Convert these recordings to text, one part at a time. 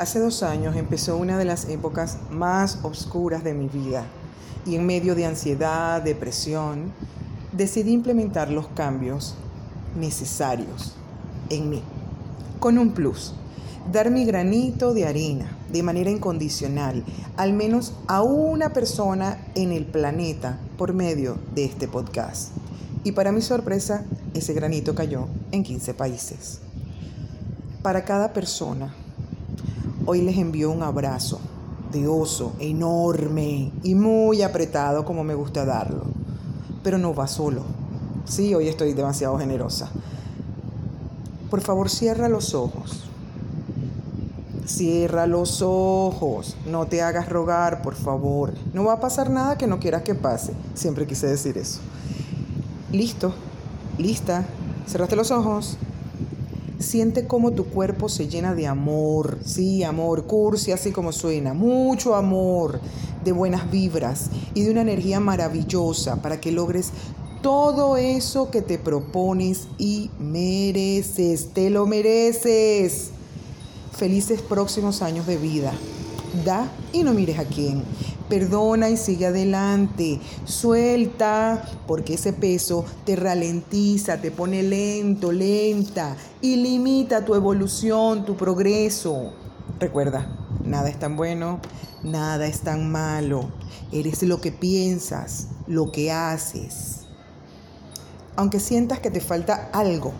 Hace dos años empezó una de las épocas más oscuras de mi vida y en medio de ansiedad, depresión, decidí implementar los cambios necesarios en mí, con un plus, dar mi granito de arena de manera incondicional, al menos a una persona en el planeta por medio de este podcast. Y para mi sorpresa, ese granito cayó en 15 países. Para cada persona, hoy les envío un abrazo de oso enorme y muy apretado como me gusta darlo. Pero no va solo. Sí, hoy estoy demasiado generosa. Por favor, cierra los ojos. Cierra los ojos. No te hagas rogar, por favor. No va a pasar nada que no quieras que pase. Siempre quise decir eso. Listo. Lista. Cerraste los ojos. Siente cómo tu cuerpo se llena de amor, sí, amor, cursi, así como suena, mucho amor, de buenas vibras y de una energía maravillosa para que logres todo eso que te propones y mereces, te lo mereces. Felices próximos años de vida. Da y no mires a quién. Perdona y sigue adelante. Suelta, porque ese peso te ralentiza, te pone lento, lenta y limita tu evolución, tu progreso. Recuerda, nada es tan bueno, nada es tan malo. Eres lo que piensas, lo que haces. Aunque sientas que te falta algo,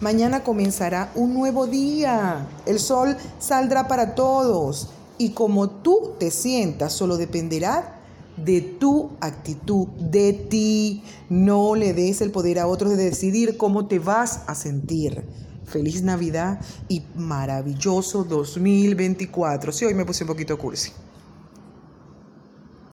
mañana comenzará un nuevo día. El sol saldrá para todos y como tú te sientas solo dependerá de tu actitud, de ti. No le des el poder a otros de decidir cómo te vas a sentir. Feliz Navidad y maravilloso 2024. Sí, hoy me puse un poquito cursi.